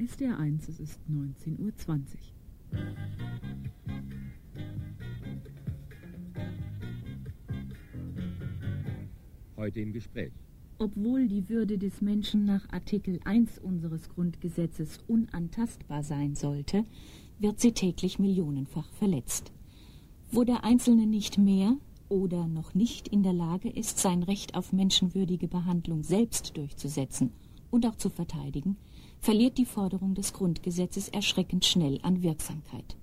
SDR1, es ist 19.20 Uhr. Heute im Gespräch. Obwohl die Würde des Menschen nach Artikel 1 unseres Grundgesetzes unantastbar sein sollte, wird sie täglich millionenfach verletzt. Wo der Einzelne nicht mehr oder noch nicht in der Lage ist, sein Recht auf menschenwürdige Behandlung selbst durchzusetzen und auch zu verteidigen, verliert die Forderung des Grundgesetzes erschreckend schnell an Wirksamkeit.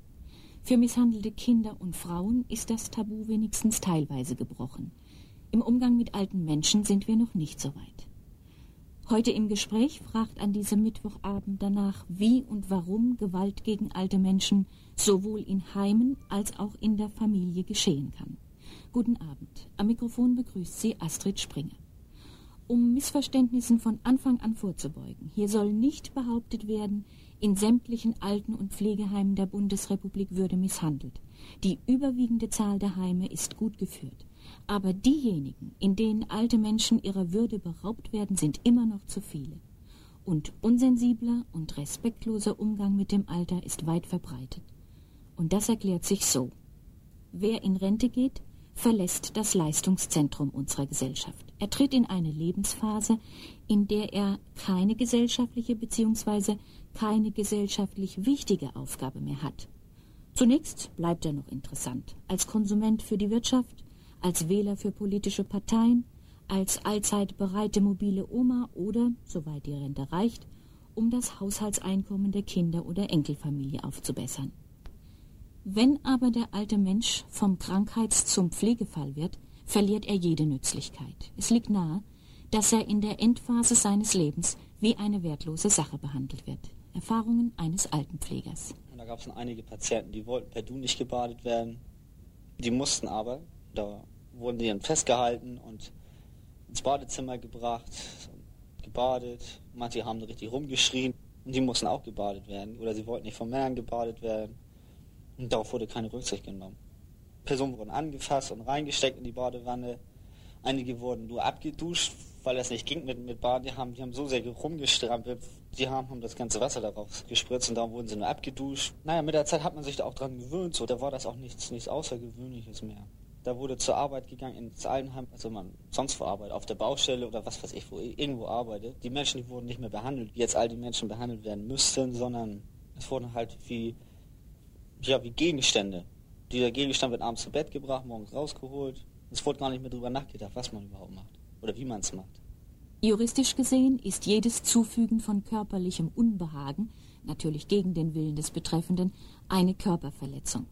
Für misshandelte Kinder und Frauen ist das Tabu wenigstens teilweise gebrochen. Im Umgang mit alten Menschen sind wir noch nicht so weit. Heute im Gespräch fragt an diesem Mittwochabend danach, wie und warum Gewalt gegen alte Menschen sowohl in Heimen als auch in der Familie geschehen kann. Guten Abend. Am Mikrofon begrüßt Sie Astrid Springer. Um Missverständnissen von Anfang an vorzubeugen, hier soll nicht behauptet werden, in sämtlichen Alten- und Pflegeheimen der Bundesrepublik würde misshandelt. Die überwiegende Zahl der Heime ist gut geführt. Aber diejenigen, in denen alte Menschen ihrer Würde beraubt werden, sind immer noch zu viele. Und unsensibler und respektloser Umgang mit dem Alter ist weit verbreitet. Und das erklärt sich so. Wer in Rente geht, verlässt das Leistungszentrum unserer Gesellschaft. Er tritt in eine Lebensphase, in der er keine gesellschaftliche bzw. keine gesellschaftlich wichtige Aufgabe mehr hat. Zunächst bleibt er noch interessant als Konsument für die Wirtschaft, als Wähler für politische Parteien, als allzeit bereite mobile Oma oder, soweit die Rente reicht, um das Haushaltseinkommen der Kinder oder Enkelfamilie aufzubessern. Wenn aber der alte Mensch vom Krankheits- zum Pflegefall wird, verliert er jede Nützlichkeit. Es liegt nahe, dass er in der Endphase seines Lebens wie eine wertlose Sache behandelt wird. Erfahrungen eines Altenpflegers. Da gab es einige Patienten, die wollten per Du nicht gebadet werden. Die mussten aber, da wurden die dann festgehalten und ins Badezimmer gebracht, gebadet. Manche haben richtig rumgeschrien und die mussten auch gebadet werden. Oder sie wollten nicht von Männern gebadet werden. Und darauf wurde keine Rücksicht genommen. Personen wurden angefasst und reingesteckt in die Badewanne. Einige wurden nur abgeduscht, weil das nicht ging mit, mit Baden. Die haben, die haben so sehr rumgestrampelt. Die haben, haben das ganze Wasser darauf gespritzt und darum wurden sie nur abgeduscht. Naja, mit der Zeit hat man sich da auch dran gewöhnt. So, da war das auch nichts, nichts Außergewöhnliches mehr. Da wurde zur Arbeit gegangen ins Altenheim, also man sonst wo arbeitet, auf der Baustelle oder was weiß ich, wo irgendwo arbeitet. Die Menschen, die wurden nicht mehr behandelt, wie jetzt all die Menschen behandelt werden müssten, sondern es wurden halt wie ja, wie Gegenstände. Dieser Gegenstand wird abends zu Bett gebracht, morgens rausgeholt. Es wurde gar nicht mehr darüber nachgedacht, was man überhaupt macht oder wie man es macht. Juristisch gesehen ist jedes Zufügen von körperlichem Unbehagen, natürlich gegen den Willen des Betreffenden, eine Körperverletzung.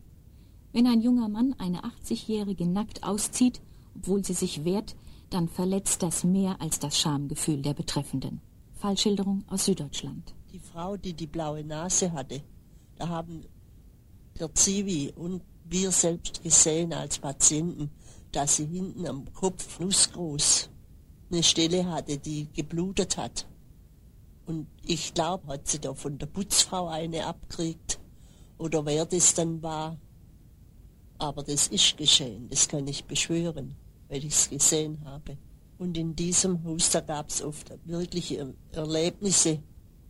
Wenn ein junger Mann eine 80-Jährige nackt auszieht, obwohl sie sich wehrt, dann verletzt das mehr als das Schamgefühl der Betreffenden. Fallschilderung aus Süddeutschland. Die Frau, die die blaue Nase hatte, da haben der Zivi und wir selbst gesehen als Patienten, dass sie hinten am Kopf nussgroß eine Stelle hatte, die geblutet hat. Und ich glaube, hat sie da von der Putzfrau eine abgekriegt oder wer das dann war. Aber das ist geschehen, das kann ich beschwören, weil ich es gesehen habe. Und in diesem Haus, da gab es oft wirkliche Erlebnisse,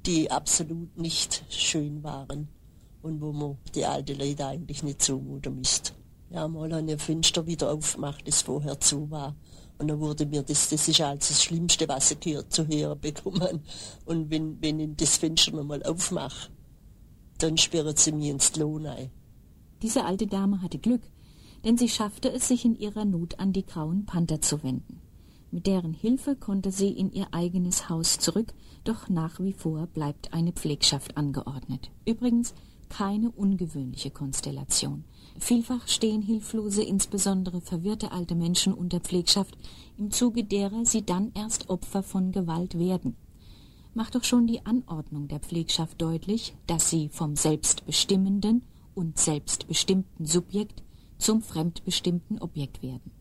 die absolut nicht schön waren und wo man die alten Leute eigentlich nicht zumuten müsste. Ja, mal ein Fenster wieder aufgemacht, das vorher zu war. Und dann wurde mir das, das ist also das Schlimmste, was ich hier zu hören bekommen. Und wenn, wenn ich das Fenster nochmal aufmache, dann sperrt sie mir ins Lohn ein. Diese alte Dame hatte Glück, denn sie schaffte es, sich in ihrer Not an die grauen Panther zu wenden. Mit deren Hilfe konnte sie in ihr eigenes Haus zurück, doch nach wie vor bleibt eine Pflegschaft angeordnet. Übrigens, keine ungewöhnliche Konstellation. Vielfach stehen hilflose, insbesondere verwirrte alte Menschen unter Pflegschaft, im Zuge derer sie dann erst Opfer von Gewalt werden. Macht doch schon die Anordnung der Pflegschaft deutlich, dass sie vom selbstbestimmenden und selbstbestimmten Subjekt zum fremdbestimmten Objekt werden.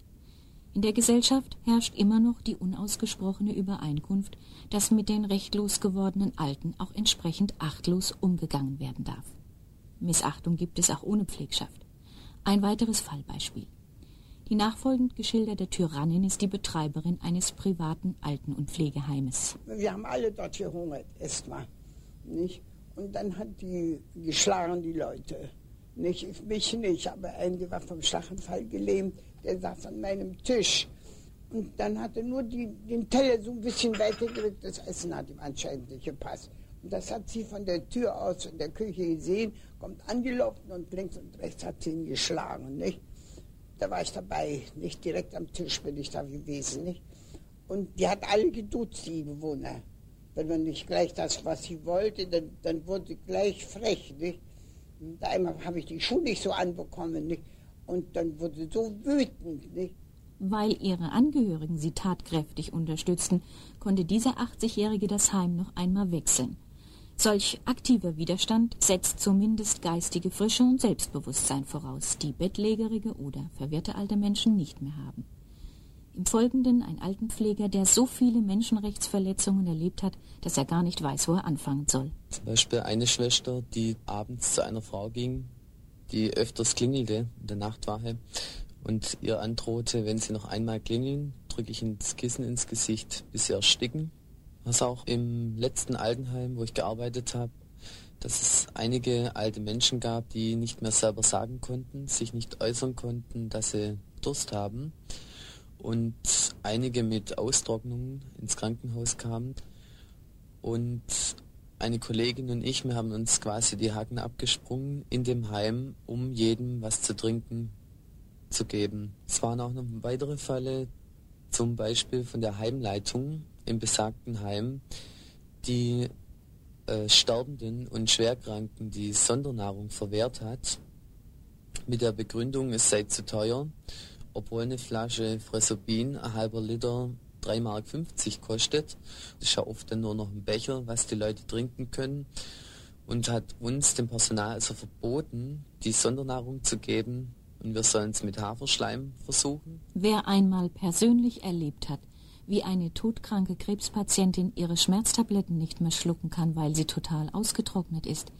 In der Gesellschaft herrscht immer noch die unausgesprochene Übereinkunft, dass mit den rechtlos gewordenen Alten auch entsprechend achtlos umgegangen werden darf. Missachtung gibt es auch ohne Pflegschaft. Ein weiteres Fallbeispiel. Die nachfolgend geschilderte Tyrannin ist die Betreiberin eines privaten Alten- und Pflegeheimes. Wir haben alle dort gehungert, erstmal. Nicht? Und dann hat die geschlagen, die Leute. Nicht, mich nicht, aber einer war vom Schlaganfall gelähmt, der saß an meinem Tisch. Und dann hat er nur die, den Teller so ein bisschen weitergerückt, das Essen hat ihm anscheinend nicht gepasst. Das hat sie von der Tür aus in der Küche gesehen, kommt angelaufen und links und rechts hat sie ihn geschlagen, nicht? Da war ich dabei, nicht direkt am Tisch bin ich da gewesen, nicht? Und die hat alle geduzt, die Bewohner. Wenn man nicht gleich das, was sie wollte, dann, dann wurde sie gleich frech. Nicht? Und einmal habe ich die Schuhe nicht so anbekommen. Nicht? Und dann wurde sie so wütend. Nicht? Weil ihre Angehörigen sie tatkräftig unterstützten, konnte dieser 80-Jährige das Heim noch einmal wechseln. Solch aktiver Widerstand setzt zumindest geistige Frische und Selbstbewusstsein voraus, die bettlägerige oder verwirrte alte Menschen nicht mehr haben. Im Folgenden ein Altenpfleger, der so viele Menschenrechtsverletzungen erlebt hat, dass er gar nicht weiß, wo er anfangen soll. Zum Beispiel eine Schwester, die abends zu einer Frau ging, die öfters klingelte in der Nachtwache und ihr androhte, wenn sie noch einmal klingeln, drücke ich ins Kissen ins Gesicht, bis sie ersticken. Was auch im letzten Altenheim, wo ich gearbeitet habe, dass es einige alte Menschen gab, die nicht mehr selber sagen konnten, sich nicht äußern konnten, dass sie Durst haben und einige mit Austrocknungen ins Krankenhaus kamen. Und eine Kollegin und ich, wir haben uns quasi die Haken abgesprungen in dem Heim, um jedem was zu trinken zu geben. Es waren auch noch weitere Fälle, zum Beispiel von der Heimleitung im besagten Heim, die äh, Sterbenden und Schwerkranken die Sondernahrung verwehrt hat, mit der Begründung, es sei zu teuer obwohl eine Flasche Fresobin, ein halber Liter, 3,50 Mark kostet. Das ist ja oft dann nur noch ein Becher, was die Leute trinken können. Und hat uns, dem Personal, also verboten, die Sondernahrung zu geben. Und wir sollen es mit Haferschleim versuchen. Wer einmal persönlich erlebt hat, wie eine todkranke Krebspatientin ihre Schmerztabletten nicht mehr schlucken kann, weil sie total ausgetrocknet ist,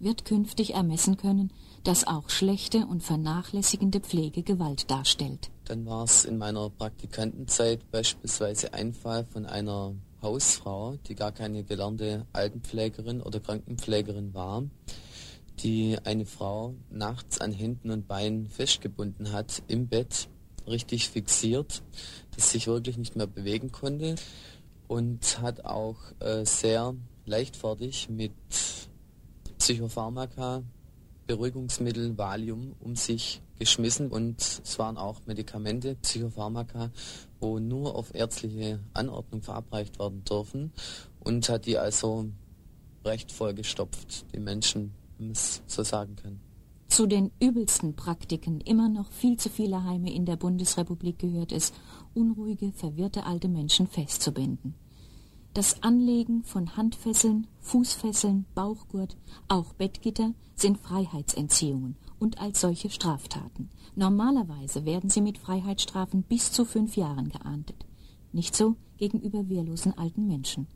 wird künftig ermessen können, dass auch schlechte und vernachlässigende Pflege Gewalt darstellt. Dann war es in meiner Praktikantenzeit beispielsweise ein Fall von einer Hausfrau, die gar keine gelernte Altenpflegerin oder Krankenpflegerin war, die eine Frau nachts an Händen und Beinen festgebunden hat im Bett, richtig fixiert, dass sich wirklich nicht mehr bewegen konnte und hat auch äh, sehr leichtfertig mit Psychopharmaka Beruhigungsmittel, Valium um sich geschmissen und es waren auch Medikamente, Psychopharmaka, wo nur auf ärztliche Anordnung verabreicht werden dürfen und hat die also recht vollgestopft, die Menschen, wenn man es so sagen kann. Zu den übelsten Praktiken immer noch viel zu viele Heime in der Bundesrepublik gehört es, unruhige, verwirrte alte Menschen festzubinden. Das Anlegen von Handfesseln, Fußfesseln, Bauchgurt, auch Bettgitter sind Freiheitsentziehungen und als solche Straftaten. Normalerweise werden sie mit Freiheitsstrafen bis zu fünf Jahren geahndet. Nicht so gegenüber wehrlosen alten Menschen.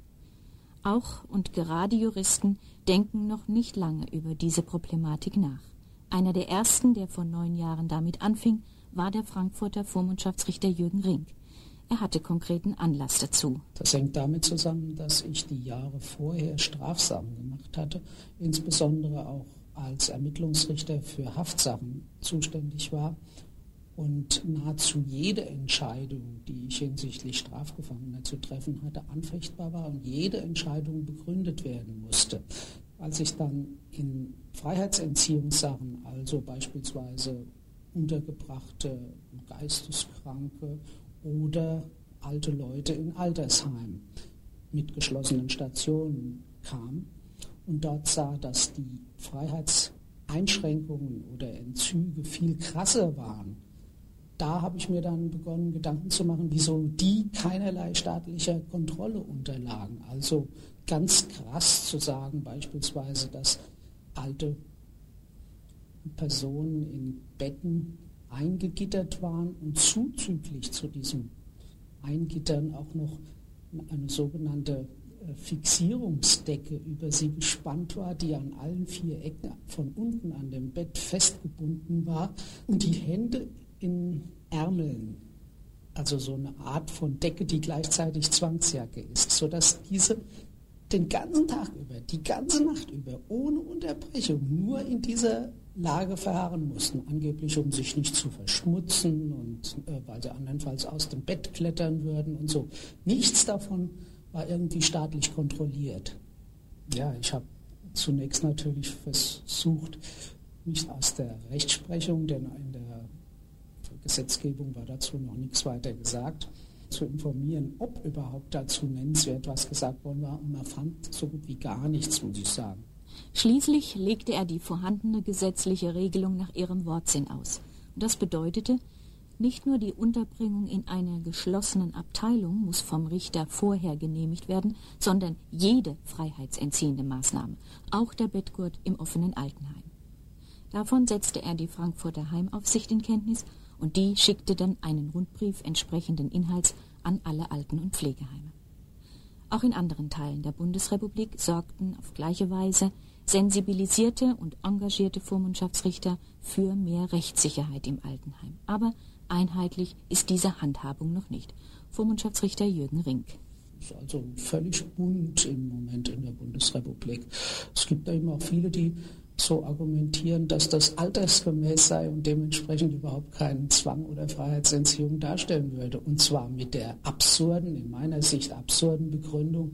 Auch und gerade Juristen denken noch nicht lange über diese Problematik nach. Einer der ersten, der vor neun Jahren damit anfing, war der Frankfurter Vormundschaftsrichter Jürgen Rink. Er hatte konkreten Anlass dazu. Das hängt damit zusammen, dass ich die Jahre vorher Strafsachen gemacht hatte, insbesondere auch als Ermittlungsrichter für Haftsachen zuständig war und nahezu jede Entscheidung, die ich hinsichtlich Strafgefangener zu treffen hatte, anfechtbar war und jede Entscheidung begründet werden musste. Als ich dann in Freiheitsentziehungssachen, also beispielsweise untergebrachte Geisteskranke oder alte Leute in Altersheimen mit geschlossenen Stationen kam und dort sah, dass die Freiheitseinschränkungen oder Entzüge viel krasser waren. Da habe ich mir dann begonnen, Gedanken zu machen, wieso die keinerlei staatlicher Kontrolle unterlagen. Also ganz krass zu sagen, beispielsweise, dass alte Personen in Betten eingegittert waren und zuzüglich zu diesem Eingittern auch noch eine sogenannte äh, Fixierungsdecke über sie gespannt war, die an allen vier Ecken von unten an dem Bett festgebunden war und die Hände in Ärmeln, also so eine Art von Decke, die gleichzeitig Zwangsjacke ist, sodass diese den ganzen Tag über, die ganze Nacht über, ohne Unterbrechung, nur in dieser Lage verharren mussten, angeblich um sich nicht zu verschmutzen und äh, weil sie andernfalls aus dem Bett klettern würden und so. Nichts davon war irgendwie staatlich kontrolliert. Ja, ich habe zunächst natürlich versucht, mich aus der Rechtsprechung, denn in der Gesetzgebung war dazu noch nichts weiter gesagt, zu informieren, ob überhaupt dazu nennenswert was gesagt worden war. Und man fand so gut wie gar nichts, muss ich sagen. Schließlich legte er die vorhandene gesetzliche Regelung nach ihrem Wortsinn aus. Und das bedeutete, nicht nur die Unterbringung in einer geschlossenen Abteilung muss vom Richter vorher genehmigt werden, sondern jede freiheitsentziehende Maßnahme, auch der Bettgurt im offenen Altenheim. Davon setzte er die Frankfurter Heimaufsicht in Kenntnis und die schickte dann einen Rundbrief entsprechenden Inhalts an alle Alten- und Pflegeheime. Auch in anderen Teilen der Bundesrepublik sorgten auf gleiche Weise sensibilisierte und engagierte Vormundschaftsrichter für mehr Rechtssicherheit im Altenheim. Aber einheitlich ist diese Handhabung noch nicht. Vormundschaftsrichter Jürgen Rink. Es ist also völlig bunt im Moment in der Bundesrepublik. Es gibt da eben auch viele, die so argumentieren, dass das altersgemäß sei und dementsprechend überhaupt keinen Zwang oder Freiheitsentziehung darstellen würde. Und zwar mit der absurden, in meiner Sicht absurden Begründung,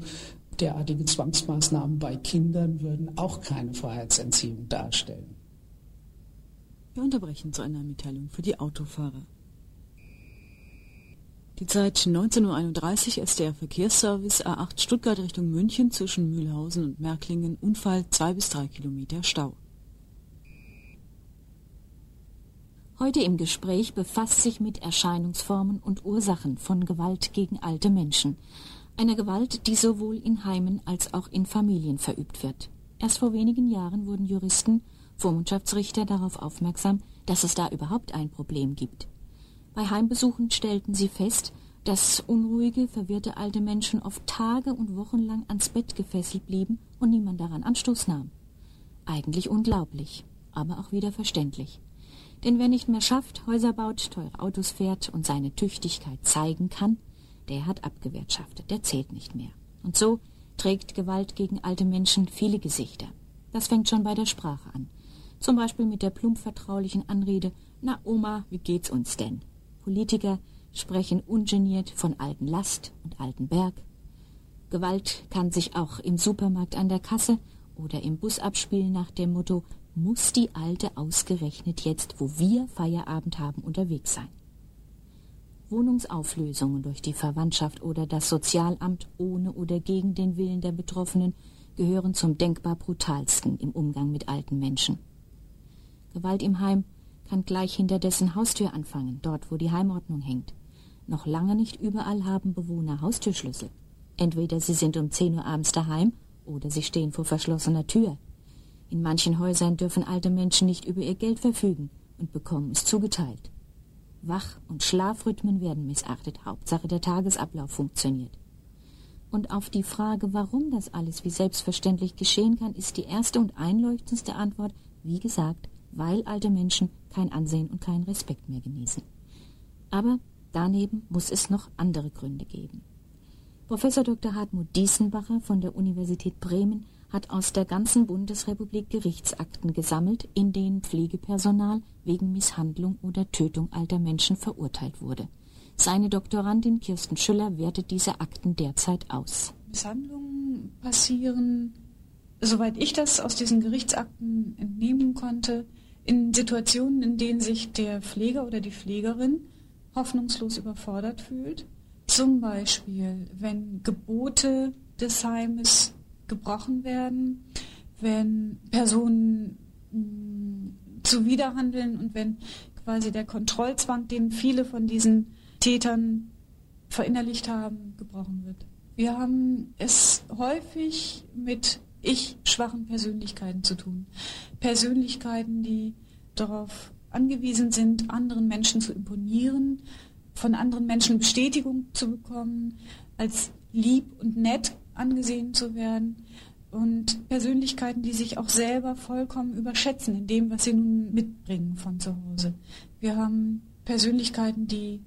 derartige Zwangsmaßnahmen bei Kindern würden auch keine Freiheitsentziehung darstellen. Wir unterbrechen zu einer Mitteilung für die Autofahrer. Die Zeit 19.31 Uhr SDR Verkehrsservice A8 Stuttgart Richtung München zwischen Mühlhausen und Märklingen Unfall 2 bis 3 Kilometer Stau. Heute im Gespräch befasst sich mit Erscheinungsformen und Ursachen von Gewalt gegen alte Menschen. Einer Gewalt, die sowohl in Heimen als auch in Familien verübt wird. Erst vor wenigen Jahren wurden Juristen, Vormundschaftsrichter darauf aufmerksam, dass es da überhaupt ein Problem gibt. Bei Heimbesuchen stellten sie fest, dass unruhige, verwirrte alte Menschen oft Tage und Wochen lang ans Bett gefesselt blieben und niemand daran Anstoß nahm. Eigentlich unglaublich, aber auch wieder verständlich. Denn wer nicht mehr schafft, Häuser baut, teure Autos fährt und seine Tüchtigkeit zeigen kann, der hat abgewirtschaftet, der zählt nicht mehr. Und so trägt Gewalt gegen alte Menschen viele Gesichter. Das fängt schon bei der Sprache an. Zum Beispiel mit der plump vertraulichen Anrede, na Oma, wie geht's uns denn? Politiker sprechen ungeniert von alten Last und alten Berg. Gewalt kann sich auch im Supermarkt an der Kasse oder im Bus abspielen nach dem Motto, muss die Alte ausgerechnet jetzt, wo wir Feierabend haben, unterwegs sein. Wohnungsauflösungen durch die Verwandtschaft oder das Sozialamt ohne oder gegen den Willen der Betroffenen gehören zum denkbar brutalsten im Umgang mit alten Menschen. Gewalt im Heim kann gleich hinter dessen Haustür anfangen, dort wo die Heimordnung hängt. Noch lange nicht überall haben Bewohner Haustürschlüssel. Entweder sie sind um 10 Uhr abends daheim oder sie stehen vor verschlossener Tür. In manchen Häusern dürfen alte Menschen nicht über ihr Geld verfügen und bekommen es zugeteilt. Wach- und Schlafrhythmen werden missachtet. Hauptsache der Tagesablauf funktioniert. Und auf die Frage, warum das alles wie selbstverständlich geschehen kann, ist die erste und einleuchtendste Antwort, wie gesagt, weil alte Menschen kein Ansehen und keinen Respekt mehr genießen. Aber daneben muss es noch andere Gründe geben. Professor Dr. Hartmut Diesenbacher von der Universität Bremen hat aus der ganzen Bundesrepublik Gerichtsakten gesammelt, in denen Pflegepersonal wegen Misshandlung oder Tötung alter Menschen verurteilt wurde. Seine Doktorandin Kirsten Schüller wertet diese Akten derzeit aus. Misshandlungen passieren, soweit ich das aus diesen Gerichtsakten entnehmen konnte, in Situationen, in denen sich der Pfleger oder die Pflegerin hoffnungslos überfordert fühlt. Zum Beispiel, wenn Gebote des Heimes gebrochen werden, wenn Personen mh, mm, zuwiderhandeln und wenn quasi der Kontrollzwang, den viele von diesen Tätern verinnerlicht haben, gebrochen wird. Wir haben es häufig mit ich schwachen Persönlichkeiten zu tun. Persönlichkeiten, die darauf angewiesen sind, anderen Menschen zu imponieren, von anderen Menschen Bestätigung zu bekommen, als lieb und nett angesehen zu werden und Persönlichkeiten, die sich auch selber vollkommen überschätzen in dem, was sie nun mitbringen von zu Hause. Wir haben Persönlichkeiten, die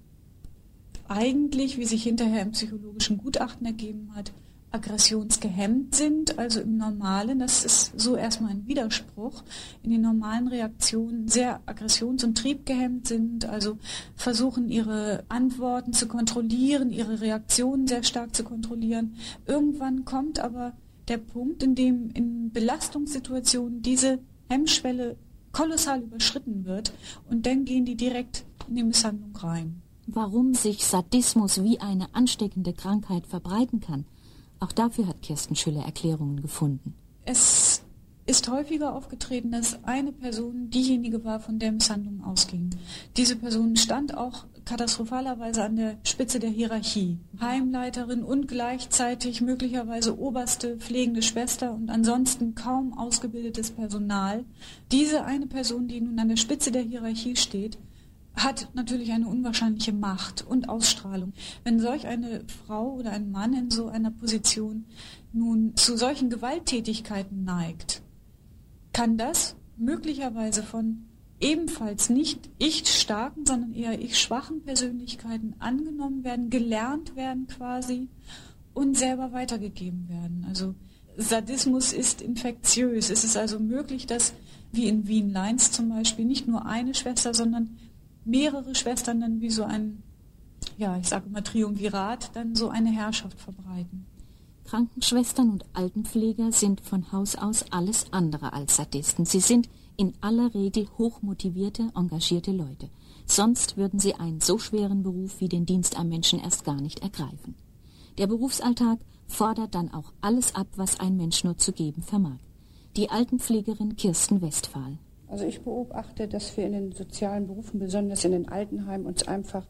eigentlich, wie sich hinterher im psychologischen Gutachten ergeben hat, aggressionsgehemmt sind, also im Normalen, das ist so erstmal ein Widerspruch, in den normalen Reaktionen sehr aggressions- und triebgehemmt sind, also versuchen ihre Antworten zu kontrollieren, ihre Reaktionen sehr stark zu kontrollieren. Irgendwann kommt aber der Punkt, in dem in Belastungssituationen diese Hemmschwelle kolossal überschritten wird und dann gehen die direkt in die Misshandlung rein. Warum sich Sadismus wie eine ansteckende Krankheit verbreiten kann, auch dafür hat Kirsten Schüller Erklärungen gefunden. Es ist häufiger aufgetreten, dass eine Person diejenige war, von der Misshandlungen ausging. Diese Person stand auch katastrophalerweise an der Spitze der Hierarchie. Heimleiterin und gleichzeitig möglicherweise oberste pflegende Schwester und ansonsten kaum ausgebildetes Personal. Diese eine Person, die nun an der Spitze der Hierarchie steht, hat natürlich eine unwahrscheinliche Macht und Ausstrahlung. Wenn solch eine Frau oder ein Mann in so einer Position nun zu solchen Gewalttätigkeiten neigt, kann das möglicherweise von ebenfalls nicht ich starken, sondern eher ich schwachen Persönlichkeiten angenommen werden, gelernt werden quasi und selber weitergegeben werden. Also Sadismus ist infektiös. Es ist also möglich, dass wie in Wien-Leins zum Beispiel nicht nur eine Schwester, sondern mehrere Schwestern dann wie so ein, ja, ich sage immer Triumvirat, dann so eine Herrschaft verbreiten. Krankenschwestern und Altenpfleger sind von Haus aus alles andere als Sadisten. Sie sind in aller Regel hochmotivierte, engagierte Leute. Sonst würden sie einen so schweren Beruf wie den Dienst am Menschen erst gar nicht ergreifen. Der Berufsalltag fordert dann auch alles ab, was ein Mensch nur zu geben vermag. Die Altenpflegerin Kirsten Westphal. Also ich beobachte, dass wir in den sozialen Berufen, besonders in den Altenheimen, uns einfach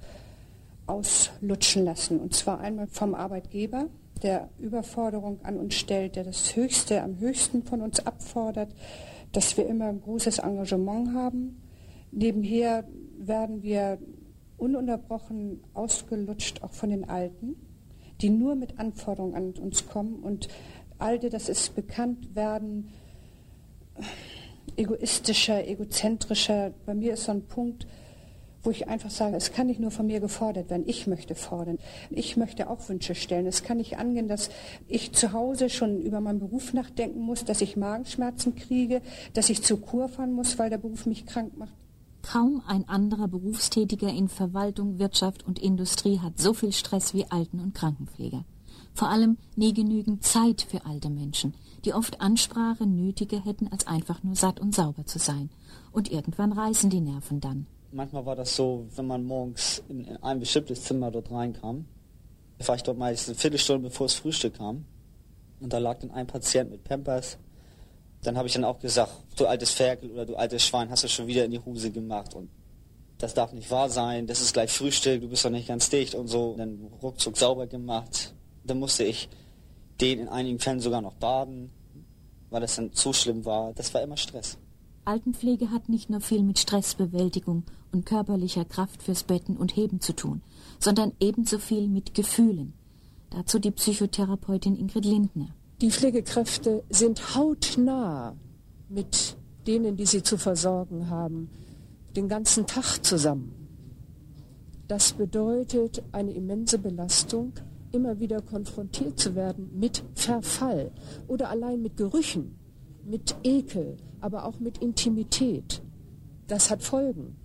auslutschen lassen. Und zwar einmal vom Arbeitgeber, der Überforderung an uns stellt, der das Höchste am höchsten von uns abfordert, dass wir immer ein großes Engagement haben. Nebenher werden wir ununterbrochen ausgelutscht, auch von den Alten, die nur mit Anforderungen an uns kommen. Und Alte, das ist bekannt, werden egoistischer, egozentrischer. Bei mir ist so ein Punkt, wo ich einfach sage, es kann nicht nur von mir gefordert werden, ich möchte fordern. Ich möchte auch Wünsche stellen. Es kann nicht angehen, dass ich zu Hause schon über meinen Beruf nachdenken muss, dass ich Magenschmerzen kriege, dass ich zur Kur fahren muss, weil der Beruf mich krank macht. Kaum ein anderer Berufstätiger in Verwaltung, Wirtschaft und Industrie hat so viel Stress wie Alten- und Krankenpfleger. Vor allem nie genügend Zeit für alte Menschen, die oft Ansprache nötiger hätten, als einfach nur satt und sauber zu sein. Und irgendwann reißen die Nerven dann. Manchmal war das so, wenn man morgens in ein bestimmtes Zimmer dort reinkam, war ich dort meist eine Viertelstunde bevor das Frühstück kam. Und da lag dann ein Patient mit Pampers. Dann habe ich dann auch gesagt, du altes Ferkel oder du altes Schwein, hast du schon wieder in die Hose gemacht. Und das darf nicht wahr sein, das ist gleich Frühstück, du bist doch nicht ganz dicht und so. Und dann ruckzuck sauber gemacht. Dann musste ich den in einigen Fällen sogar noch baden, weil das dann zu schlimm war. Das war immer Stress. Altenpflege hat nicht nur viel mit Stressbewältigung und körperlicher Kraft fürs Betten und Heben zu tun, sondern ebenso viel mit Gefühlen. Dazu die Psychotherapeutin Ingrid Lindner. Die Pflegekräfte sind hautnah mit denen, die sie zu versorgen haben, den ganzen Tag zusammen. Das bedeutet eine immense Belastung, immer wieder konfrontiert zu werden mit Verfall oder allein mit Gerüchen, mit Ekel, aber auch mit Intimität. Das hat Folgen.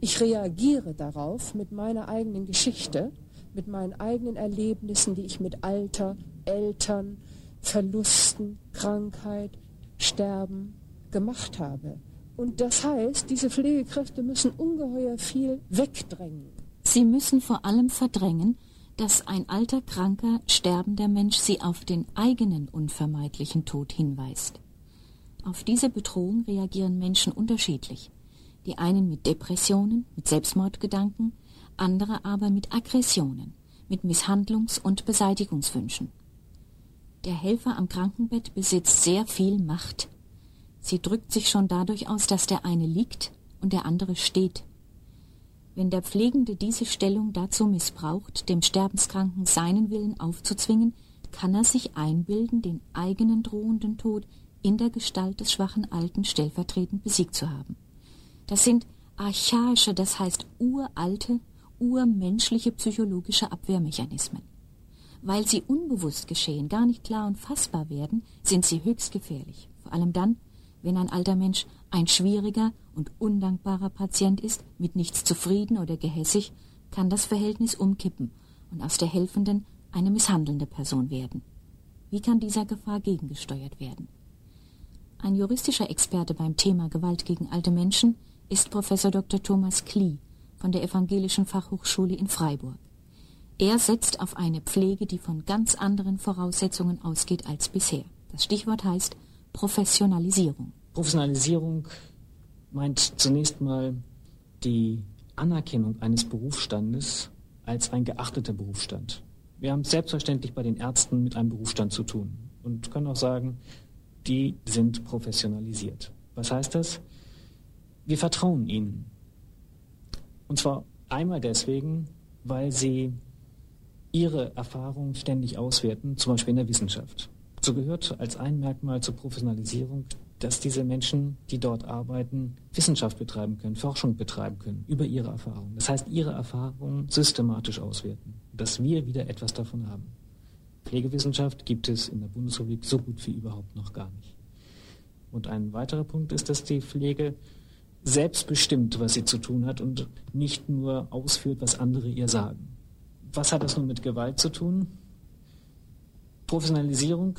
Ich reagiere darauf mit meiner eigenen Geschichte, mit meinen eigenen Erlebnissen, die ich mit Alter, Eltern, Verlusten, Krankheit, Sterben gemacht habe. Und das heißt, diese Pflegekräfte müssen ungeheuer viel wegdrängen. Sie müssen vor allem verdrängen, dass ein alter, kranker, sterbender Mensch sie auf den eigenen unvermeidlichen Tod hinweist. Auf diese Bedrohung reagieren Menschen unterschiedlich. Die einen mit Depressionen, mit Selbstmordgedanken, andere aber mit Aggressionen, mit Misshandlungs- und Beseitigungswünschen. Der Helfer am Krankenbett besitzt sehr viel Macht. Sie drückt sich schon dadurch aus, dass der eine liegt und der andere steht. Wenn der Pflegende diese Stellung dazu missbraucht, dem Sterbenskranken seinen Willen aufzuzwingen, kann er sich einbilden, den eigenen drohenden Tod in der Gestalt des schwachen Alten stellvertretend besiegt zu haben. Das sind archaische, das heißt uralte, urmenschliche psychologische Abwehrmechanismen. Weil sie unbewusst geschehen, gar nicht klar und fassbar werden, sind sie höchst gefährlich. Vor allem dann, wenn ein alter Mensch ein schwieriger und undankbarer Patient ist, mit nichts zufrieden oder gehässig, kann das Verhältnis umkippen und aus der helfenden eine misshandelnde Person werden. Wie kann dieser Gefahr gegengesteuert werden? Ein juristischer Experte beim Thema Gewalt gegen alte Menschen ist Professor Dr. Thomas Klee von der Evangelischen Fachhochschule in Freiburg. Er setzt auf eine Pflege, die von ganz anderen Voraussetzungen ausgeht als bisher. Das Stichwort heißt Professionalisierung. Professionalisierung meint zunächst mal die Anerkennung eines Berufsstandes als ein geachteter Berufsstand. Wir haben selbstverständlich bei den Ärzten mit einem Berufsstand zu tun und können auch sagen, die sind professionalisiert. Was heißt das? Wir vertrauen ihnen. Und zwar einmal deswegen, weil sie ihre Erfahrungen ständig auswerten, zum Beispiel in der Wissenschaft. So gehört als ein Merkmal zur Professionalisierung, dass diese Menschen, die dort arbeiten, Wissenschaft betreiben können, Forschung betreiben können über ihre Erfahrungen. Das heißt, ihre Erfahrungen systematisch auswerten, dass wir wieder etwas davon haben. Pflegewissenschaft gibt es in der Bundesrepublik so gut wie überhaupt noch gar nicht. Und ein weiterer Punkt ist, dass die Pflege selbst bestimmt, was sie zu tun hat und nicht nur ausführt, was andere ihr sagen. Was hat das nun mit Gewalt zu tun? Professionalisierung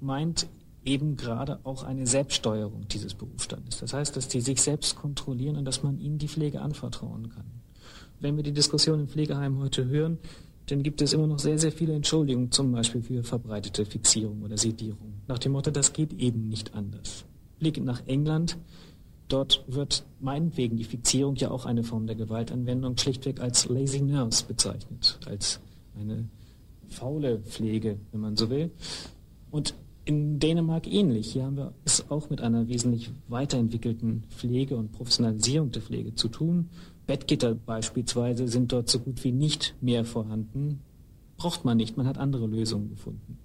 meint eben gerade auch eine Selbststeuerung dieses Berufsstandes. Das heißt, dass die sich selbst kontrollieren und dass man ihnen die Pflege anvertrauen kann. Wenn wir die Diskussion im Pflegeheim heute hören, dann gibt es immer noch sehr, sehr viele Entschuldigungen, zum Beispiel für verbreitete Fixierung oder Sedierung. Nach dem Motto, das geht eben nicht anders. Blick nach England, dort wird meinetwegen die Fixierung ja auch eine Form der Gewaltanwendung schlichtweg als lazy nurse bezeichnet, als eine faule Pflege, wenn man so will. Und in Dänemark ähnlich. Hier haben wir es auch mit einer wesentlich weiterentwickelten Pflege und Professionalisierung der Pflege zu tun. Bettgitter beispielsweise sind dort so gut wie nicht mehr vorhanden. Braucht man nicht, man hat andere Lösungen gefunden.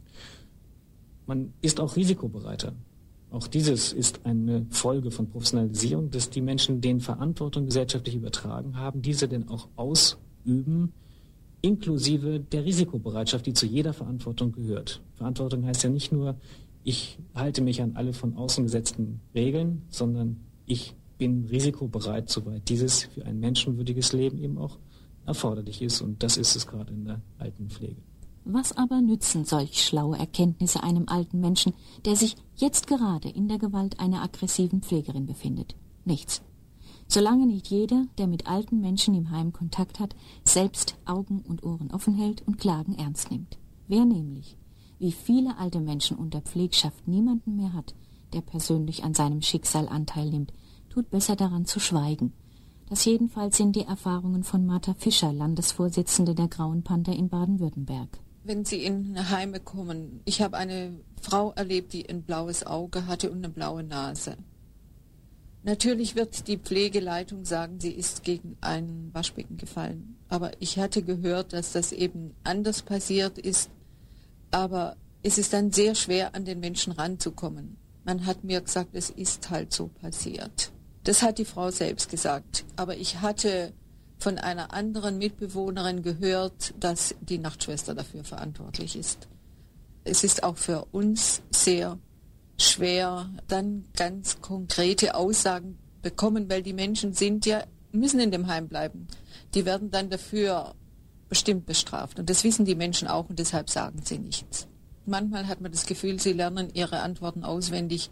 Man ist auch risikobereiter. Auch dieses ist eine Folge von Professionalisierung, dass die Menschen den Verantwortung gesellschaftlich übertragen haben, diese denn auch ausüben, inklusive der Risikobereitschaft, die zu jeder Verantwortung gehört. Verantwortung heißt ja nicht nur, ich halte mich an alle von außen gesetzten Regeln, sondern ich bin risikobereit, soweit dieses für ein menschenwürdiges Leben eben auch erforderlich ist. Und das ist es gerade in der Altenpflege. Was aber nützen solch schlaue Erkenntnisse einem alten Menschen, der sich jetzt gerade in der Gewalt einer aggressiven Pflegerin befindet? Nichts solange nicht jeder, der mit alten Menschen im Heim Kontakt hat, selbst Augen und Ohren offen hält und Klagen ernst nimmt. Wer nämlich, wie viele alte Menschen unter Pflegschaft niemanden mehr hat, der persönlich an seinem Schicksal Anteil nimmt, tut besser daran zu schweigen. Das jedenfalls sind die Erfahrungen von Martha Fischer, Landesvorsitzende der Grauen Panther in Baden-Württemberg. Wenn Sie in Heime kommen, ich habe eine Frau erlebt, die ein blaues Auge hatte und eine blaue Nase. Natürlich wird die Pflegeleitung sagen, sie ist gegen ein Waschbecken gefallen. Aber ich hatte gehört, dass das eben anders passiert ist. Aber es ist dann sehr schwer, an den Menschen ranzukommen. Man hat mir gesagt, es ist halt so passiert. Das hat die Frau selbst gesagt. Aber ich hatte von einer anderen Mitbewohnerin gehört, dass die Nachtschwester dafür verantwortlich ist. Es ist auch für uns sehr schwer dann ganz konkrete Aussagen bekommen, weil die Menschen sind ja, müssen in dem Heim bleiben. Die werden dann dafür bestimmt bestraft. Und das wissen die Menschen auch und deshalb sagen sie nichts. Manchmal hat man das Gefühl, sie lernen ihre Antworten auswendig.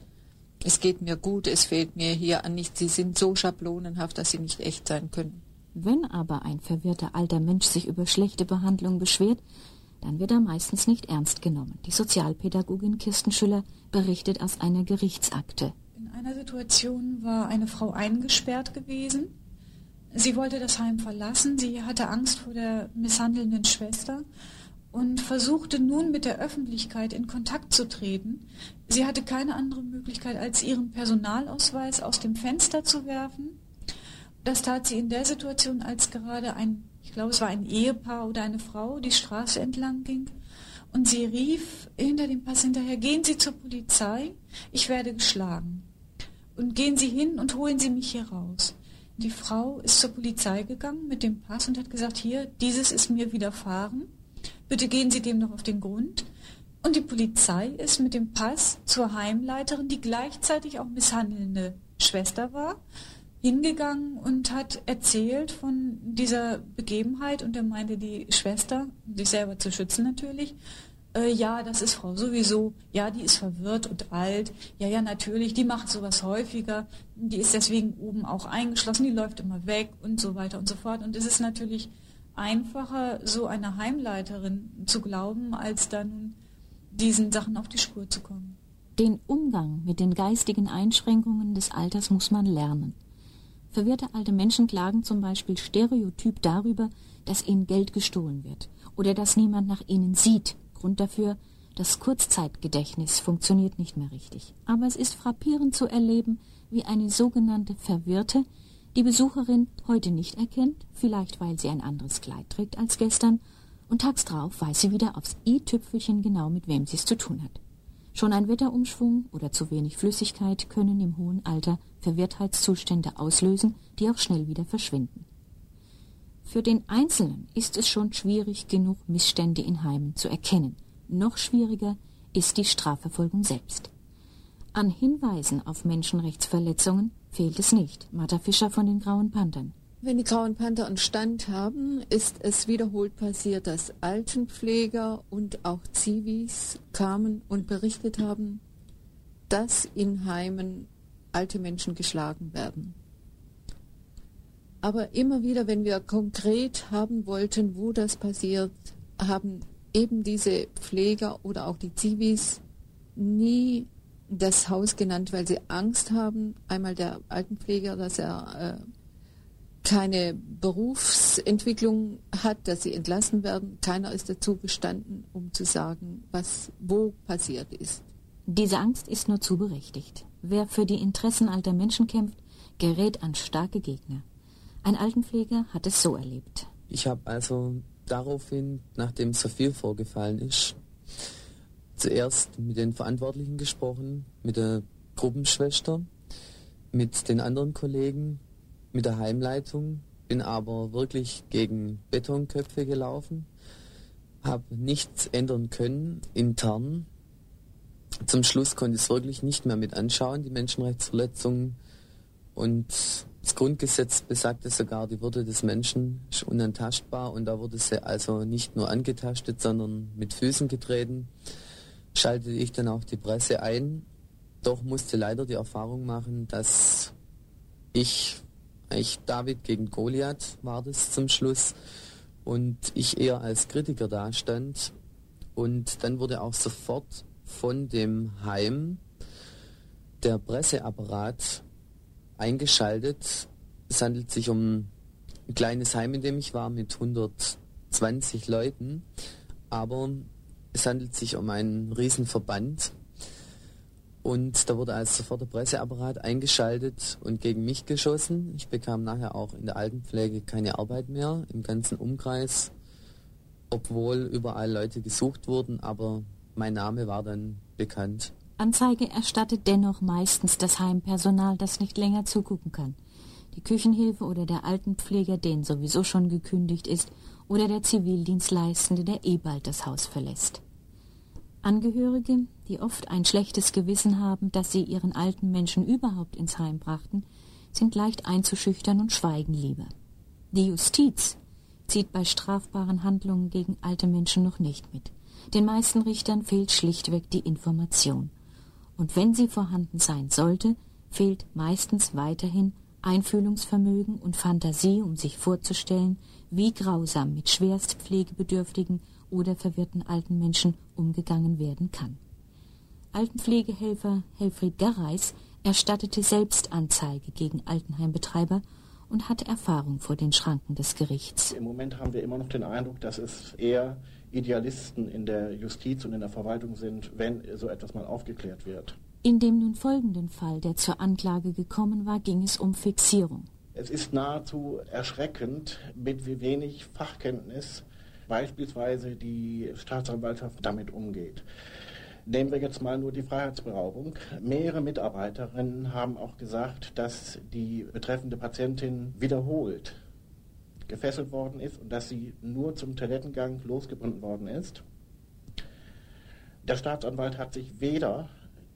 Es geht mir gut, es fehlt mir hier an nichts. Sie sind so schablonenhaft, dass sie nicht echt sein können. Wenn aber ein verwirrter alter Mensch sich über schlechte Behandlung beschwert, dann wird er meistens nicht ernst genommen. Die Sozialpädagogin Kirsten Schüller berichtet aus einer Gerichtsakte. In einer Situation war eine Frau eingesperrt gewesen. Sie wollte das Heim verlassen. Sie hatte Angst vor der misshandelnden Schwester und versuchte nun mit der Öffentlichkeit in Kontakt zu treten. Sie hatte keine andere Möglichkeit, als ihren Personalausweis aus dem Fenster zu werfen. Das tat sie in der Situation, als gerade ein ich glaube, es war ein Ehepaar oder eine Frau, die Straße entlang ging. Und sie rief hinter dem Pass hinterher, gehen Sie zur Polizei, ich werde geschlagen. Und gehen Sie hin und holen Sie mich hier raus. Die Frau ist zur Polizei gegangen mit dem Pass und hat gesagt, hier, dieses ist mir widerfahren. Bitte gehen Sie dem noch auf den Grund. Und die Polizei ist mit dem Pass zur Heimleiterin, die gleichzeitig auch misshandelnde Schwester war, hingegangen und hat erzählt von dieser Begebenheit und er meinte die Schwester, sich selber zu schützen natürlich, äh, ja, das ist Frau sowieso, ja, die ist verwirrt und alt, ja, ja, natürlich, die macht sowas häufiger, die ist deswegen oben auch eingeschlossen, die läuft immer weg und so weiter und so fort. Und es ist natürlich einfacher, so einer Heimleiterin zu glauben, als dann diesen Sachen auf die Spur zu kommen. Den Umgang mit den geistigen Einschränkungen des Alters muss man lernen. Verwirrte alte Menschen klagen zum Beispiel stereotyp darüber, dass ihnen Geld gestohlen wird oder dass niemand nach ihnen sieht. Grund dafür, das Kurzzeitgedächtnis funktioniert nicht mehr richtig. Aber es ist frappierend zu erleben, wie eine sogenannte Verwirrte die Besucherin heute nicht erkennt, vielleicht weil sie ein anderes Kleid trägt als gestern, und tags drauf weiß sie wieder aufs i-Tüpfelchen genau, mit wem sie es zu tun hat. Schon ein Wetterumschwung oder zu wenig Flüssigkeit können im hohen Alter Verwirrtheitszustände auslösen, die auch schnell wieder verschwinden. Für den Einzelnen ist es schon schwierig genug, Missstände in Heimen zu erkennen. Noch schwieriger ist die Strafverfolgung selbst. An Hinweisen auf Menschenrechtsverletzungen fehlt es nicht. Martha Fischer von den Grauen Panthern. Wenn die Grauen Panther einen Stand haben, ist es wiederholt passiert, dass Altenpfleger und auch Zivis kamen und berichtet haben, dass in Heimen alte Menschen geschlagen werden. Aber immer wieder, wenn wir konkret haben wollten, wo das passiert, haben eben diese Pfleger oder auch die Zivis nie das Haus genannt, weil sie Angst haben. Einmal der Altenpfleger, dass er äh, keine Berufsentwicklung hat, dass sie entlassen werden. Keiner ist dazu gestanden, um zu sagen, was wo passiert ist. Diese Angst ist nur zu berechtigt. Wer für die Interessen alter Menschen kämpft, gerät an starke Gegner. Ein Altenpfleger hat es so erlebt. Ich habe also daraufhin, nachdem so viel vorgefallen ist, zuerst mit den Verantwortlichen gesprochen, mit der Gruppenschwester, mit den anderen Kollegen, mit der Heimleitung, bin aber wirklich gegen Betonköpfe gelaufen, habe nichts ändern können intern. Zum Schluss konnte ich es wirklich nicht mehr mit anschauen, die Menschenrechtsverletzungen. Und das Grundgesetz besagte sogar, die Würde des Menschen ist unantastbar und da wurde sie also nicht nur angetastet, sondern mit Füßen getreten schaltete ich dann auch die Presse ein. Doch musste leider die Erfahrung machen, dass ich, ich David gegen Goliath war das zum Schluss und ich eher als Kritiker dastand. Und dann wurde auch sofort von dem Heim der Presseapparat eingeschaltet. Es handelt sich um ein kleines Heim, in dem ich war, mit 120 Leuten. Aber es handelt sich um einen Riesenverband und da wurde also sofort der Presseapparat eingeschaltet und gegen mich geschossen. Ich bekam nachher auch in der Altenpflege keine Arbeit mehr im ganzen Umkreis, obwohl überall Leute gesucht wurden, aber mein Name war dann bekannt. Anzeige erstattet dennoch meistens das Heimpersonal, das nicht länger zugucken kann. Die Küchenhilfe oder der Altenpfleger, den sowieso schon gekündigt ist, oder der Zivildienstleistende, der eh bald das Haus verlässt. Angehörige, die oft ein schlechtes Gewissen haben, dass sie ihren alten Menschen überhaupt ins Heim brachten, sind leicht einzuschüchtern und schweigen lieber. Die Justiz zieht bei strafbaren Handlungen gegen alte Menschen noch nicht mit. Den meisten Richtern fehlt schlichtweg die Information. Und wenn sie vorhanden sein sollte, fehlt meistens weiterhin Einfühlungsvermögen und Fantasie, um sich vorzustellen, wie grausam mit schwerst pflegebedürftigen oder verwirrten alten Menschen umgegangen werden kann. Altenpflegehelfer Helfried Garreis erstattete selbst Anzeige gegen Altenheimbetreiber und hatte Erfahrung vor den Schranken des Gerichts. Im Moment haben wir immer noch den Eindruck, dass es eher Idealisten in der Justiz und in der Verwaltung sind, wenn so etwas mal aufgeklärt wird. In dem nun folgenden Fall, der zur Anklage gekommen war, ging es um Fixierung. Es ist nahezu erschreckend, mit wie wenig Fachkenntnis beispielsweise die Staatsanwaltschaft damit umgeht. Nehmen wir jetzt mal nur die Freiheitsberaubung. Mehrere Mitarbeiterinnen haben auch gesagt, dass die betreffende Patientin wiederholt gefesselt worden ist und dass sie nur zum Toilettengang losgebunden worden ist. Der Staatsanwalt hat sich weder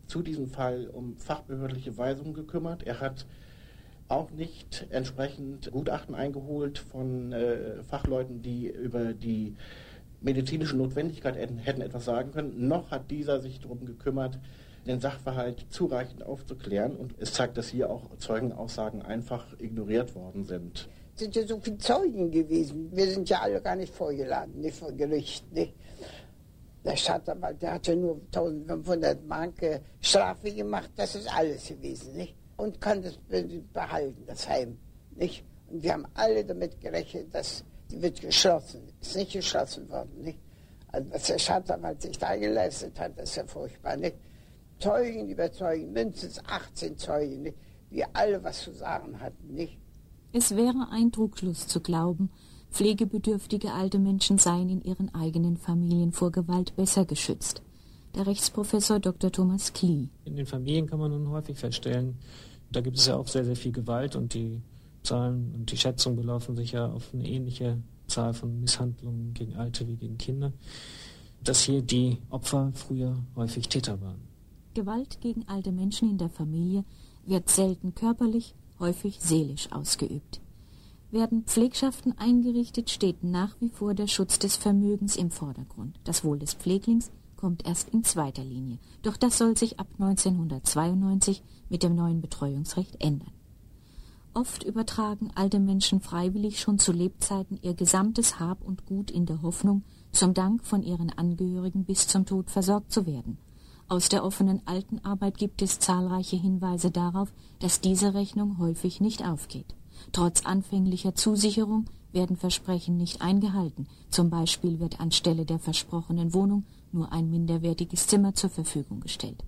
zu diesem Fall um fachbehördliche Weisungen gekümmert, er hat auch nicht entsprechend Gutachten eingeholt von äh, Fachleuten, die über die medizinische Notwendigkeit hätten, etwas sagen können, noch hat dieser sich darum gekümmert, den Sachverhalt zureichend aufzuklären. Und es zeigt, dass hier auch Zeugenaussagen einfach ignoriert worden sind. Es sind ja so viele Zeugen gewesen. Wir sind ja alle gar nicht vorgeladen, nicht vor Gericht. Nicht? Der Staatsanwalt, der hat ja nur 1500 Mark Strafe gemacht, das ist alles gewesen. Nicht? Und kann das behalten, das Heim. Nicht? Und wir haben alle damit gerechnet, dass die wird geschlossen. Ist nicht geschlossen worden. Nicht? Also was der Staatsanwalt sich da geleistet hat, das ist ja furchtbar. Nicht? Zeugen überzeugen, mindestens 18 Zeugen, die alle was zu sagen hatten, nicht? Es wäre ein Trugschluss zu glauben, pflegebedürftige alte Menschen seien in ihren eigenen Familien vor Gewalt besser geschützt. Der Rechtsprofessor Dr. Thomas Klee. In den Familien kann man nun häufig feststellen, da gibt es ja auch sehr, sehr viel Gewalt und die Zahlen und die Schätzungen belaufen sich ja auf eine ähnliche Zahl von Misshandlungen gegen Alte wie gegen Kinder, dass hier die Opfer früher häufig Täter waren. Gewalt gegen alte Menschen in der Familie wird selten körperlich, häufig seelisch ausgeübt. Werden Pflegschaften eingerichtet, steht nach wie vor der Schutz des Vermögens im Vordergrund. Das Wohl des Pfleglings kommt erst in zweiter Linie. Doch das soll sich ab 1992 mit dem neuen Betreuungsrecht ändern. Oft übertragen alte Menschen freiwillig schon zu Lebzeiten ihr gesamtes Hab und Gut in der Hoffnung, zum Dank von ihren Angehörigen bis zum Tod versorgt zu werden – aus der offenen Altenarbeit gibt es zahlreiche Hinweise darauf, dass diese Rechnung häufig nicht aufgeht. Trotz anfänglicher Zusicherung werden Versprechen nicht eingehalten. Zum Beispiel wird anstelle der versprochenen Wohnung nur ein minderwertiges Zimmer zur Verfügung gestellt.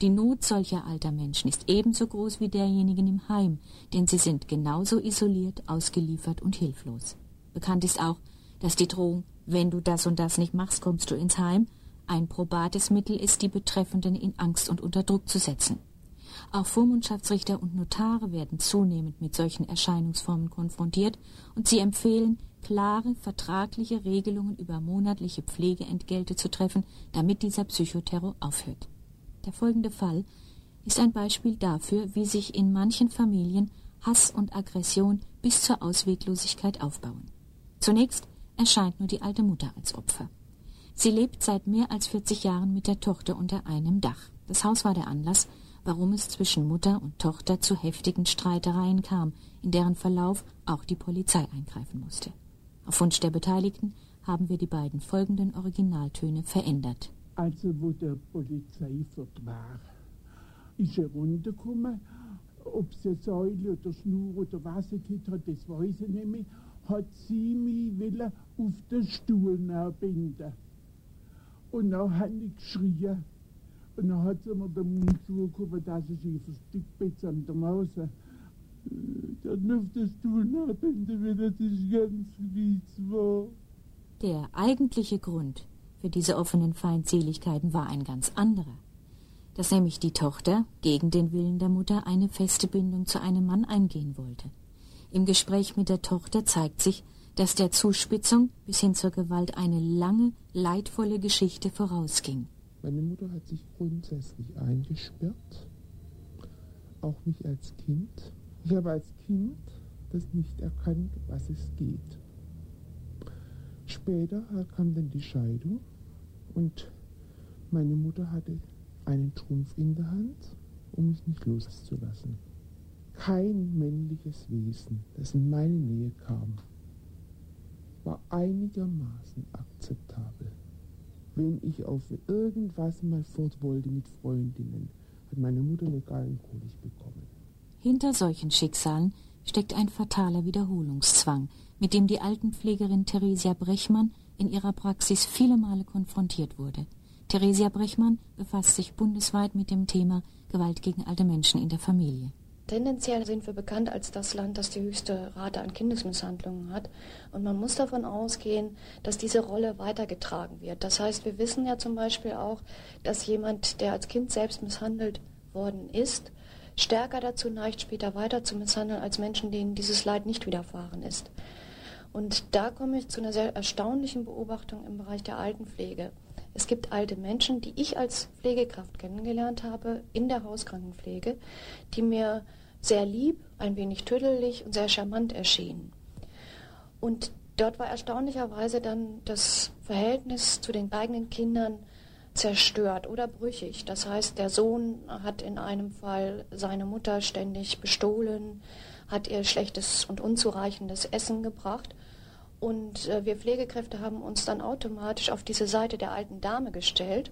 Die Not solcher alter Menschen ist ebenso groß wie derjenigen im Heim, denn sie sind genauso isoliert, ausgeliefert und hilflos. Bekannt ist auch, dass die Drohung, wenn du das und das nicht machst, kommst du ins Heim, ein probates Mittel ist, die Betreffenden in Angst und unter Druck zu setzen. Auch Vormundschaftsrichter und Notare werden zunehmend mit solchen Erscheinungsformen konfrontiert und sie empfehlen, klare vertragliche Regelungen über monatliche Pflegeentgelte zu treffen, damit dieser Psychoterror aufhört. Der folgende Fall ist ein Beispiel dafür, wie sich in manchen Familien Hass und Aggression bis zur Ausweglosigkeit aufbauen. Zunächst erscheint nur die alte Mutter als Opfer. Sie lebt seit mehr als 40 Jahren mit der Tochter unter einem Dach. Das Haus war der Anlass, warum es zwischen Mutter und Tochter zu heftigen Streitereien kam, in deren Verlauf auch die Polizei eingreifen musste. Auf Wunsch der Beteiligten haben wir die beiden folgenden Originaltöne verändert. Also wo der Polizeiviert war, ist er runtergekommen. Ob es eine Säule oder Schnur oder was es hat, das weiß ich nicht mehr. Hat sie mich auf den Stuhl binden und dann hat ich geschrien. Und dann hat sie mir den Mund zugehoben, dass ich sie versteckt bin an der Maus. Dann auf den Stuhl nachbinden, wenn das ist ganz fies war. Der eigentliche Grund für diese offenen Feindseligkeiten war ein ganz anderer. Dass nämlich die Tochter gegen den Willen der Mutter eine feste Bindung zu einem Mann eingehen wollte. Im Gespräch mit der Tochter zeigt sich, dass der Zuspitzung bis hin zur Gewalt eine lange, leidvolle Geschichte vorausging. Meine Mutter hat sich grundsätzlich eingesperrt, auch mich als Kind. Ich habe als Kind das nicht erkannt, was es geht. Später kam dann die Scheidung und meine Mutter hatte einen Trumpf in der Hand, um mich nicht loszulassen. Kein männliches Wesen, das in meine Nähe kam, war einigermaßen akzeptabel. Wenn ich auf irgendwas mal fort wollte mit Freundinnen, hat meine Mutter eine Gallenkolik bekommen. Hinter solchen Schicksalen steckt ein fataler Wiederholungszwang, mit dem die Altenpflegerin Theresia Brechmann in ihrer Praxis viele Male konfrontiert wurde. Theresia Brechmann befasst sich bundesweit mit dem Thema Gewalt gegen alte Menschen in der Familie. Tendenziell sind wir bekannt als das Land, das die höchste Rate an Kindesmisshandlungen hat. Und man muss davon ausgehen, dass diese Rolle weitergetragen wird. Das heißt, wir wissen ja zum Beispiel auch, dass jemand, der als Kind selbst misshandelt worden ist, stärker dazu neigt, später weiter zu misshandeln, als Menschen, denen dieses Leid nicht widerfahren ist. Und da komme ich zu einer sehr erstaunlichen Beobachtung im Bereich der Altenpflege. Es gibt alte Menschen, die ich als Pflegekraft kennengelernt habe in der Hauskrankenpflege, die mir sehr lieb, ein wenig tüdelig und sehr charmant erschienen. Und dort war erstaunlicherweise dann das Verhältnis zu den eigenen Kindern zerstört oder brüchig. Das heißt, der Sohn hat in einem Fall seine Mutter ständig bestohlen, hat ihr schlechtes und unzureichendes Essen gebracht. Und äh, wir Pflegekräfte haben uns dann automatisch auf diese Seite der alten Dame gestellt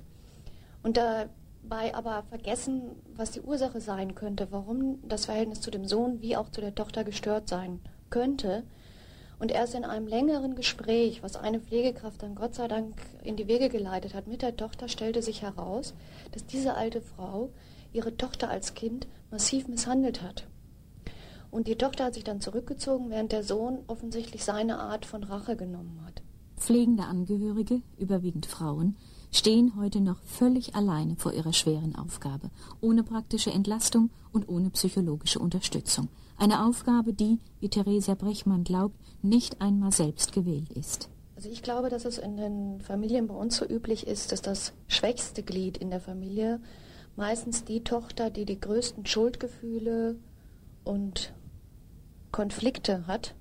und dabei aber vergessen, was die Ursache sein könnte, warum das Verhältnis zu dem Sohn wie auch zu der Tochter gestört sein könnte. Und erst in einem längeren Gespräch, was eine Pflegekraft dann Gott sei Dank in die Wege geleitet hat mit der Tochter, stellte sich heraus, dass diese alte Frau ihre Tochter als Kind massiv misshandelt hat. Und die Tochter hat sich dann zurückgezogen, während der Sohn offensichtlich seine Art von Rache genommen hat. Pflegende Angehörige, überwiegend Frauen, stehen heute noch völlig alleine vor ihrer schweren Aufgabe, ohne praktische Entlastung und ohne psychologische Unterstützung. Eine Aufgabe, die, wie Theresia Brechmann glaubt, nicht einmal selbst gewählt ist. Also ich glaube, dass es in den Familien bei uns so üblich ist, dass das schwächste Glied in der Familie meistens die Tochter, die die größten Schuldgefühle und Konflikte hat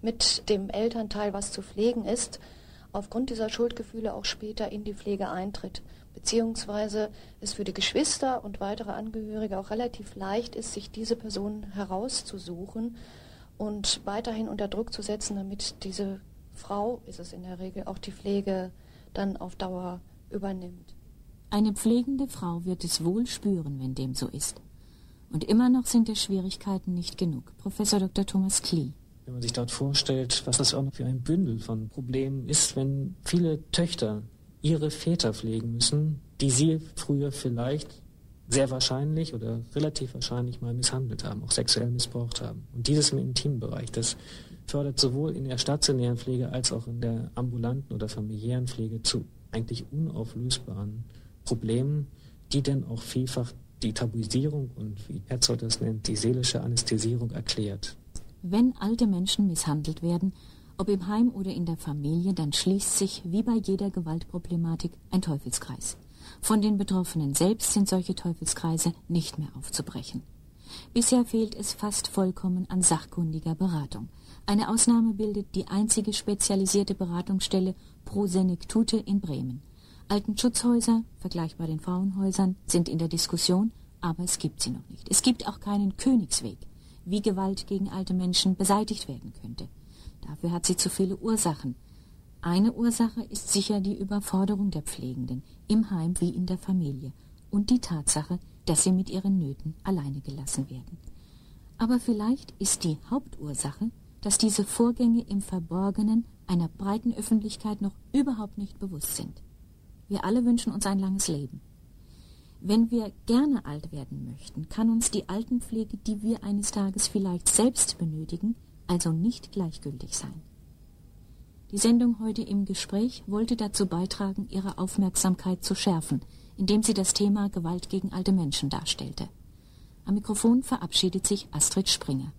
mit dem Elternteil, was zu pflegen ist, aufgrund dieser Schuldgefühle auch später in die Pflege eintritt beziehungsweise es für die Geschwister und weitere Angehörige auch relativ leicht ist, sich diese Person herauszusuchen und weiterhin unter Druck zu setzen, damit diese Frau, ist es in der Regel, auch die Pflege dann auf Dauer übernimmt. Eine pflegende Frau wird es wohl spüren, wenn dem so ist. Und immer noch sind die Schwierigkeiten nicht genug. Professor Dr. Thomas Klee. Wenn man sich dort vorstellt, was das auch noch für ein Bündel von Problemen ist, wenn viele Töchter ihre Väter pflegen müssen, die sie früher vielleicht sehr wahrscheinlich oder relativ wahrscheinlich mal misshandelt haben, auch sexuell missbraucht haben. Und dieses im intimen Bereich, das fördert sowohl in der stationären Pflege als auch in der ambulanten oder familiären Pflege zu eigentlich unauflösbaren Problemen, die dann auch vielfach die Tabuisierung und, wie Petzold das nennt, die seelische Anästhesierung erklärt. Wenn alte Menschen misshandelt werden, ob im Heim oder in der Familie, dann schließt sich, wie bei jeder Gewaltproblematik, ein Teufelskreis. Von den Betroffenen selbst sind solche Teufelskreise nicht mehr aufzubrechen. Bisher fehlt es fast vollkommen an sachkundiger Beratung. Eine Ausnahme bildet die einzige spezialisierte Beratungsstelle Pro Senectute in Bremen. Altenschutzhäuser, vergleichbar den Frauenhäusern, sind in der Diskussion, aber es gibt sie noch nicht. Es gibt auch keinen Königsweg, wie Gewalt gegen alte Menschen beseitigt werden könnte. Dafür hat sie zu viele Ursachen. Eine Ursache ist sicher die Überforderung der Pflegenden, im Heim wie in der Familie, und die Tatsache, dass sie mit ihren Nöten alleine gelassen werden. Aber vielleicht ist die Hauptursache, dass diese Vorgänge im Verborgenen einer breiten Öffentlichkeit noch überhaupt nicht bewusst sind. Wir alle wünschen uns ein langes Leben. Wenn wir gerne alt werden möchten, kann uns die Altenpflege, die wir eines Tages vielleicht selbst benötigen, also nicht gleichgültig sein. Die Sendung heute im Gespräch wollte dazu beitragen, ihre Aufmerksamkeit zu schärfen, indem sie das Thema Gewalt gegen alte Menschen darstellte. Am Mikrofon verabschiedet sich Astrid Springer.